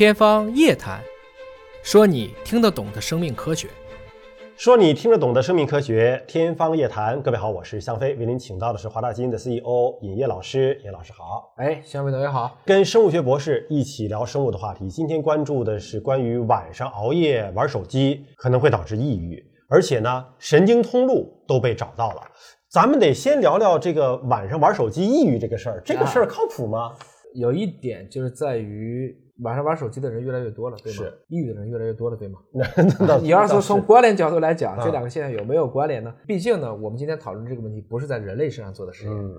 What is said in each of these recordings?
天方夜谭，说你听得懂的生命科学。说你听得懂的生命科学，天方夜谭。各位好，我是向飞，为您请到的是华大基因的 CEO 尹烨老师。尹老师好，哎，向飞同学好。跟生物学博士一起聊生物的话题。今天关注的是关于晚上熬夜玩手机可能会导致抑郁，而且呢，神经通路都被找到了。咱们得先聊聊这个晚上玩手机抑郁这个事儿，这个事儿靠谱吗？有一点就是在于晚上玩手机的人越来越多了，对吗？抑郁的人越来越多了，对吗？你要是说从关联角度来讲，啊这两个现象有没有关联呢？毕竟呢，我们今天讨论这个问题不是在人类身上做的实验，嗯，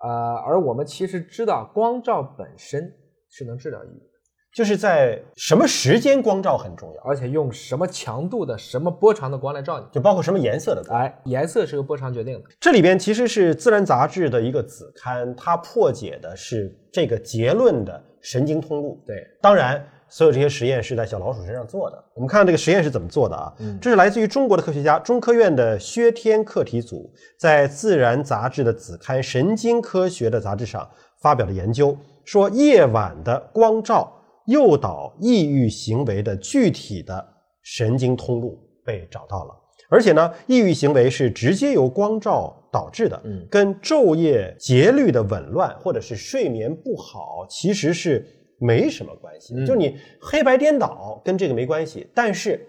呃，而我们其实知道光照本身是能治疗抑郁的，就是在什么时间光照很重要，而且用什么强度的、什么波长的光来照你，就包括什么颜色的光。哎，颜色是由波长决定的。这里边其实是《自然》杂志的一个子刊，它破解的是这个结论的神经通路。对，当然，所有这些实验是在小老鼠身上做的。我们看看这个实验是怎么做的啊？嗯这是来自于中国的科学家，中科院的薛天课题组在《自然》杂志的子刊《神经科学》的杂志上发表的研究，说夜晚的光照诱导抑郁行为的具体的神经通路被找到了。而且呢，抑郁行为是直接由光照导致的，嗯跟昼夜节律的紊乱或者是睡眠不好其实是没什么关系就你黑白颠倒跟这个没关系，但是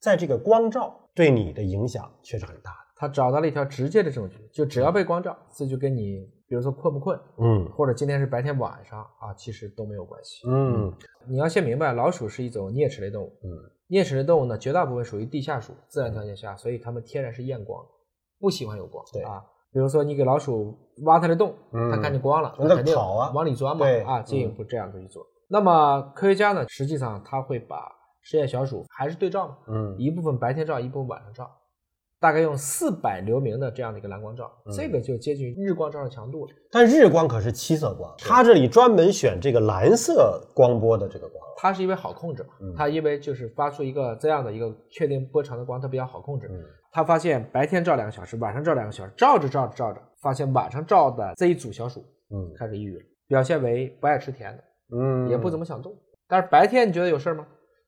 在这个光照对你的影响却是很大的。他找到了一条直接的证据，就只要被光照，这就跟你，比如说困不困，嗯或者今天是白天晚上啊，其实都没有关系。嗯你要先明白，老鼠是一种啮齿类动物，嗯啮齿类动物呢，绝大部分属于地下鼠，自然条件下，所以它们天然是厌光，不喜欢有光。对啊，比如说你给老鼠挖它的洞，嗯它看见光了，那它肯定跑啊往里钻嘛，对啊，进一嗯步这样子去做。那么科学家呢，实际上他会把实验小鼠还是对照嘛，嗯一部分白天照，一部分晚上照，大概用四百流明的这样的一个蓝光照，嗯这个就接近日光照的强度了。但日光可是七色光，它这里专门选这个蓝色光波的这个光。它是因为好控制嘛，嗯它因为就是发出一个这样的一个确定波长的光，它比较好控制。嗯他发现白天照两个小时，晚上照两个小时，照着照着照着，发现晚上照的这一组小鼠嗯开始抑郁了，表现为不爱吃甜的，嗯也不怎么想动。但是白天你觉得有事儿吗？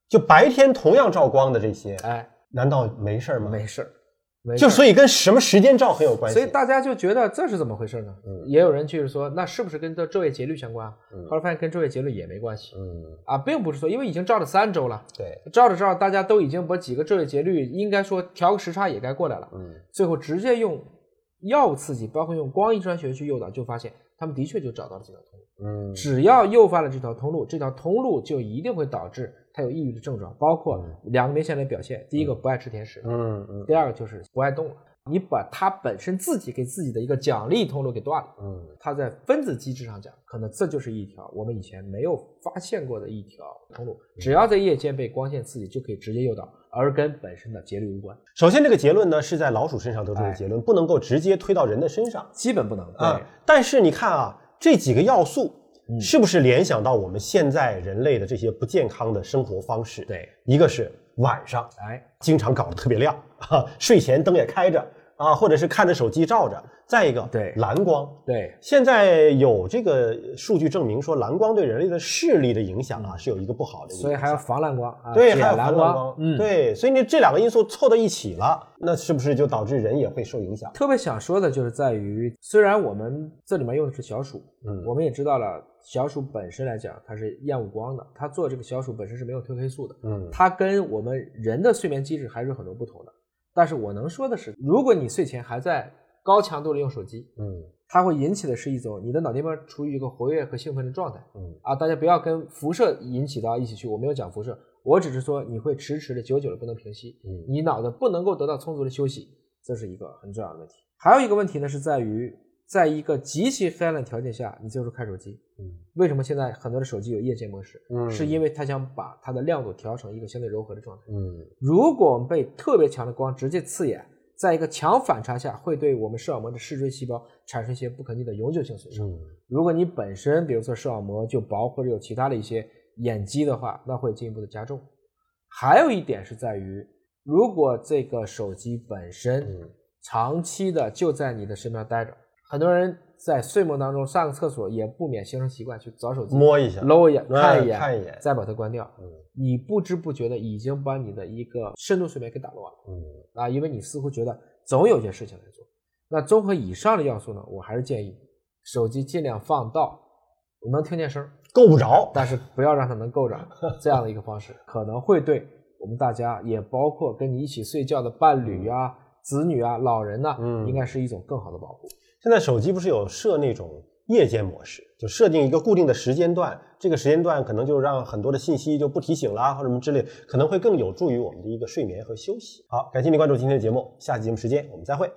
就白天同样照光的这些，哎，难道没事儿吗？没事儿，没事就所以跟什么时间照很有关系。所以大家就觉得这是怎么回事呢？嗯。也有人就是说，那是不是跟这昼夜节律相关后来发现跟昼夜节律也没关系。嗯，啊，并不是说因为已经照了三周了，对，照着照着大家都已经把几个昼夜节律应该说调个时差也该过来了，嗯。最后直接用药物刺激，包括用光遗传学去诱导，就发现他们的确就找到了这条通路。嗯。只要诱发了这条通路，这条通路就一定会导致他有抑郁的症状，包括两个明显的表现：第一个不爱吃甜食，嗯嗯第二个就是不爱动了。你把它本身自己给自己的一个奖励通路给断了，嗯它在分子机制上讲，可能这就是一条我们以前没有发现过的一条通路。只要在夜间被光线刺激，就可以直接诱导，而跟本身的节律无关，首先，这个结论呢是在老鼠身上得出的哎结论，不能够直接推到人的身上基本不能。啊。但是你看啊，这几个要素嗯。是不是联想到我们现在人类的这些不健康的生活方式？，对，一个是晚上哎，经常搞得特别亮，哈，睡前灯也开着啊，或者是看着手机照着；再一个，对蓝光。对，现在有这个数据证明说，蓝光对人类的视力的影响啊，是有一个不好的所以还要防蓝光啊，对，还有蓝蓝光，嗯，。对，所以你这两个因素凑到一起了，那是不是就导致人也会受影响？特别想说的就是在于，虽然我们这里面用的是小鼠，嗯我们也知道了，小鼠本身来讲它是厌恶光的，它做这个小鼠本身是没有褪黑素的，嗯它跟我们人的睡眠机制还是有很多不同的。但是我能说的是，如果你睡前还在高强度的用手机，嗯它会引起的是一种你的脑电波处于一个活跃和兴奋的状态嗯啊！大家不要跟辐射引起到一起去，我没有讲辐射，我只是说你会迟迟的、久久的不能平息，嗯你脑子不能够得到充足的休息，这是一个很重要的问题。还有一个问题呢，是在于在一个极其黑暗的条件下，你就是看手机，嗯为什么现在很多的手机有夜间模式？嗯是因为它想把它的亮度调成一个相对柔和的状态。嗯如果我们被特别强的光直接刺眼，在一个强反差下，会对我们视网膜的视锥细胞产生一些不可逆的永久性损伤。嗯如果你本身比如说视网膜就薄或者有其他的一些眼疾的话，那会进一步的加重。还有一点是在于，如果这个手机本身嗯长期的就在你的身边待着，很多人在睡梦当中上个厕所也不免形成习惯去找手机摸一下，搂一眼、哎看一眼，看一眼再把它关掉。嗯你不知不觉的已经把你的一个深度睡眠给打乱了嗯啊，因为你似乎觉得总有些事情来做。那综合以上的要素呢，我还是建议手机尽量放到能听见声儿，够不着。但是不要让它能够着 这样的一个方式，可能会对我们大家，也包括跟你一起睡觉的伴侣啊、子女啊、老人呐、嗯应该是一种更好的保护。现在手机不是有设那种夜间模式，就设定一个固定的时间段，这个时间段可能就让很多的信息就不提醒啦，或者什么之类，可能会更有助于我们的一个睡眠和休息。好，感谢您关注今天的节目，下期节目时间我们再会。